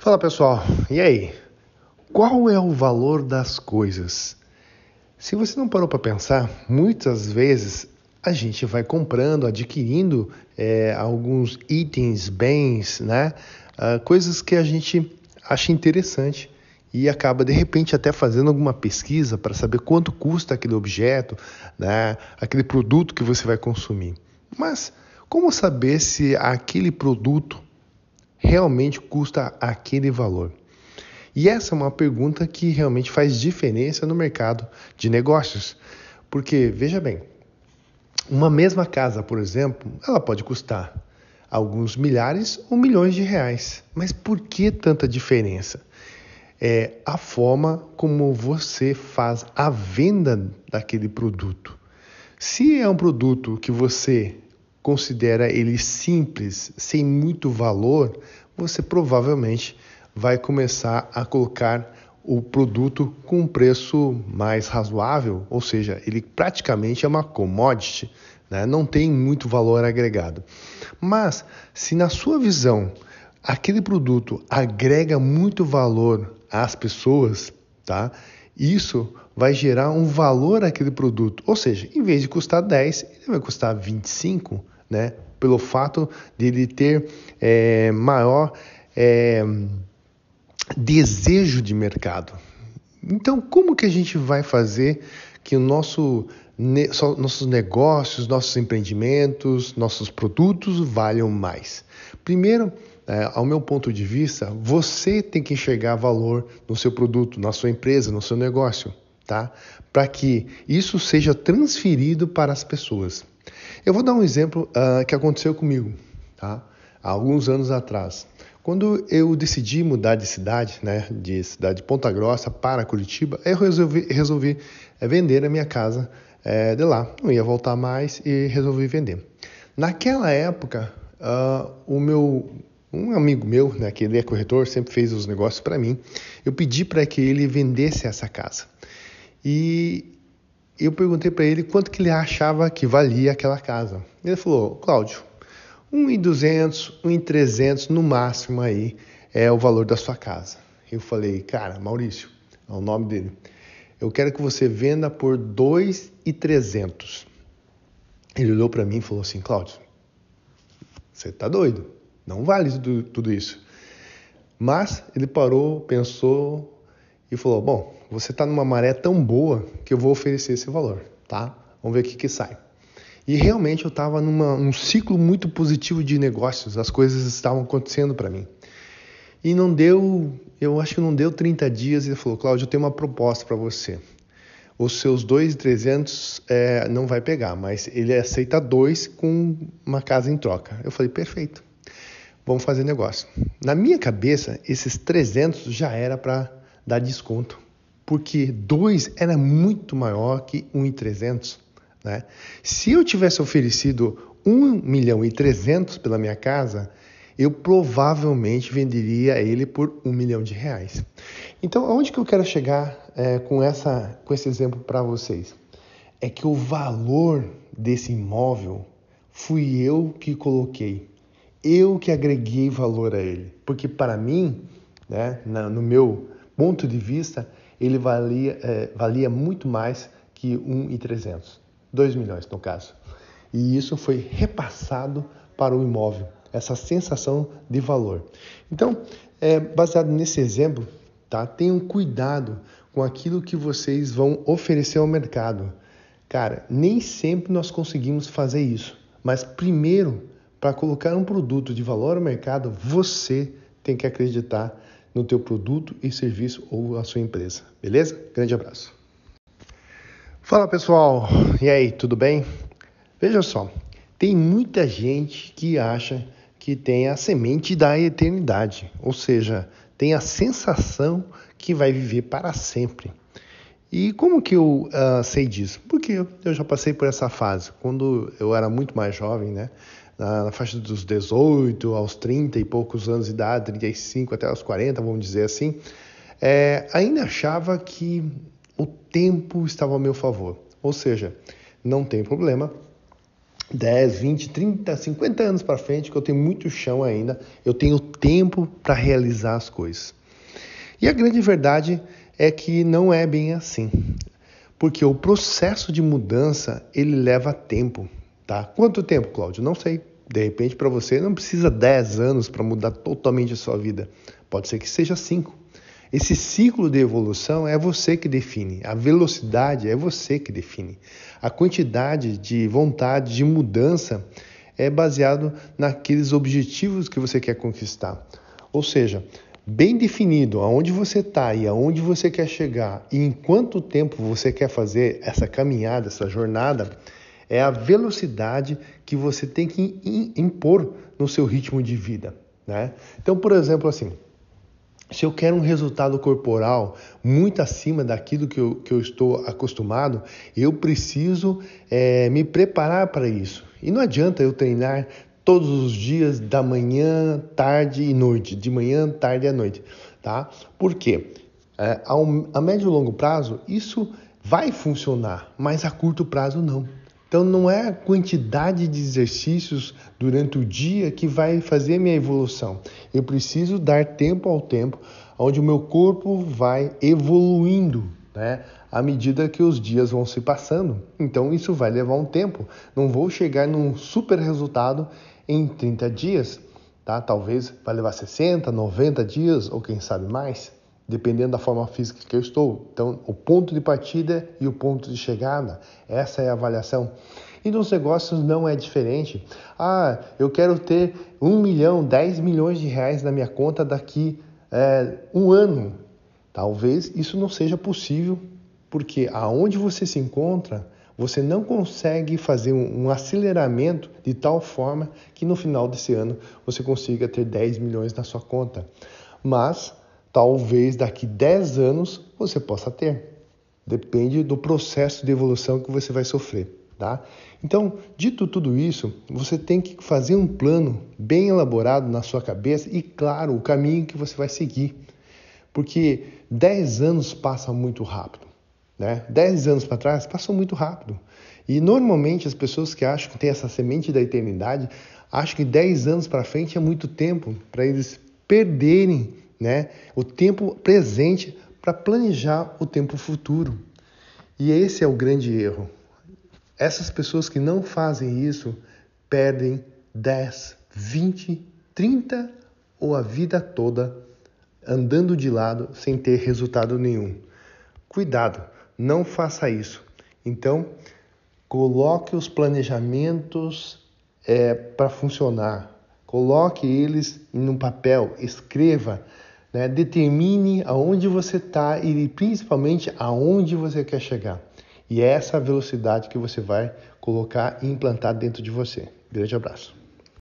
Fala pessoal, e aí? Qual é o valor das coisas? Se você não parou para pensar, muitas vezes a gente vai comprando, adquirindo é, alguns itens, bens, né? Uh, coisas que a gente acha interessante e acaba de repente até fazendo alguma pesquisa para saber quanto custa aquele objeto, né? Aquele produto que você vai consumir. Mas como saber se aquele produto realmente custa aquele valor? E essa é uma pergunta que realmente faz diferença no mercado de negócios. Porque, veja bem, uma mesma casa, por exemplo, ela pode custar alguns milhares ou milhões de reais. Mas por que tanta diferença? É a forma como você faz a venda daquele produto. Se é um produto que você considera ele simples, sem muito valor, você provavelmente vai começar a colocar o produto com um preço mais razoável, ou seja, ele praticamente é uma commodity, né? não tem muito valor agregado. Mas se na sua visão aquele produto agrega muito valor às pessoas, tá? Isso vai gerar um valor àquele produto. Ou seja, em vez de custar 10, ele vai custar 25, né? Pelo fato de ele ter é, maior é, desejo de mercado. Então, como que a gente vai fazer que o nosso, nossos negócios, nossos empreendimentos, nossos produtos valham mais? Primeiro, é, ao meu ponto de vista, você tem que enxergar valor no seu produto, na sua empresa, no seu negócio, tá? Para que isso seja transferido para as pessoas. Eu vou dar um exemplo uh, que aconteceu comigo, tá? Há alguns anos atrás. Quando eu decidi mudar de cidade, né, de cidade de Ponta Grossa para Curitiba, eu resolvi, resolvi eh, vender a minha casa é, de lá. Não ia voltar mais e resolvi vender. Naquela época, uh, o meu um amigo meu, né, que ele é corretor, sempre fez os negócios para mim. Eu pedi para que ele vendesse essa casa. E eu perguntei para ele quanto que ele achava que valia aquela casa. Ele falou: "Cláudio, 1.200, 1.300 no máximo aí é o valor da sua casa. Eu falei, cara, Maurício, é o nome dele. Eu quero que você venda por 2.300. Ele olhou para mim e falou assim, Cláudio, você tá doido? Não vale tudo, tudo isso. Mas ele parou, pensou e falou, bom, você está numa maré tão boa que eu vou oferecer esse valor, tá? Vamos ver o que, que sai. E realmente eu estava num ciclo muito positivo de negócios, as coisas estavam acontecendo para mim. E não deu, eu acho que não deu 30 dias, ele falou: Cláudio, eu tenho uma proposta para você. Os seus 2,300 é, não vai pegar, mas ele aceita dois com uma casa em troca. Eu falei: perfeito, vamos fazer negócio. Na minha cabeça, esses 300 já era para dar desconto, porque dois era muito maior que 1,300. Né? Se eu tivesse oferecido 1 milhão e 300 pela minha casa, eu provavelmente venderia ele por 1 milhão de reais. Então, aonde que eu quero chegar é, com, essa, com esse exemplo para vocês? É que o valor desse imóvel fui eu que coloquei, eu que agreguei valor a ele, porque para mim, né, na, no meu ponto de vista, ele valia, é, valia muito mais que 1,300. 2 milhões no caso. E isso foi repassado para o imóvel, essa sensação de valor. Então, é, baseado nesse exemplo, tá? tenham cuidado com aquilo que vocês vão oferecer ao mercado. Cara, nem sempre nós conseguimos fazer isso, mas primeiro, para colocar um produto de valor ao mercado, você tem que acreditar no teu produto e serviço ou a sua empresa. Beleza? Grande abraço. Fala pessoal, e aí, tudo bem? Veja só, tem muita gente que acha que tem a semente da eternidade, ou seja, tem a sensação que vai viver para sempre. E como que eu uh, sei disso? Porque eu já passei por essa fase, quando eu era muito mais jovem, né? Na, faixa dos 18 aos 30 e poucos anos de idade, 35 até aos 40, vamos dizer assim, é, ainda achava que tempo estava ao meu favor. Ou seja, não tem problema, 10, 20, 30, 50 anos para frente, que eu tenho muito chão ainda, eu tenho tempo para realizar as coisas. E a grande verdade é que não é bem assim. Porque o processo de mudança, ele leva tempo, tá? Quanto tempo, Cláudio? Não sei. De repente, para você, não precisa 10 anos para mudar totalmente a sua vida. Pode ser que seja 5. Esse ciclo de evolução é você que define, a velocidade é você que define. A quantidade de vontade de mudança é baseado naqueles objetivos que você quer conquistar. Ou seja, bem definido aonde você está e aonde você quer chegar e em quanto tempo você quer fazer essa caminhada, essa jornada, é a velocidade que você tem que impor no seu ritmo de vida. Né? Então, por exemplo, assim, se eu quero um resultado corporal muito acima daquilo que eu, que eu estou acostumado, eu preciso é, me preparar para isso. E não adianta eu treinar todos os dias, da manhã, tarde e noite, de manhã, tarde e noite, tá? Por quê? É, a, a médio e longo prazo, isso vai funcionar, mas a curto prazo não. Então não é a quantidade de exercícios durante o dia que vai fazer minha evolução. Eu preciso dar tempo ao tempo, onde o meu corpo vai evoluindo, né? À medida que os dias vão se passando. Então isso vai levar um tempo. Não vou chegar num super resultado em 30 dias, tá? Talvez vai levar 60, 90 dias ou quem sabe mais dependendo da forma física que eu estou. Então, o ponto de partida e o ponto de chegada, essa é a avaliação. E nos negócios não é diferente. Ah, eu quero ter um milhão, dez milhões de reais na minha conta daqui é, um ano. Talvez isso não seja possível, porque aonde você se encontra, você não consegue fazer um, um aceleramento de tal forma que no final desse ano você consiga ter 10 milhões na sua conta. Mas Talvez daqui 10 anos você possa ter. Depende do processo de evolução que você vai sofrer. Tá? Então, dito tudo isso, você tem que fazer um plano bem elaborado na sua cabeça e, claro, o caminho que você vai seguir. Porque 10 anos passam muito rápido. Né? 10 anos para trás passam muito rápido. E normalmente as pessoas que acham que tem essa semente da eternidade acham que 10 anos para frente é muito tempo para eles perderem né? O tempo presente para planejar o tempo futuro. E esse é o grande erro. Essas pessoas que não fazem isso perdem 10, 20, 30 ou a vida toda andando de lado sem ter resultado nenhum. Cuidado, não faça isso. Então, coloque os planejamentos é, para funcionar. Coloque eles em um papel, escreva né? Determine aonde você está e principalmente aonde você quer chegar. E é essa velocidade que você vai colocar e implantar dentro de você. Grande abraço.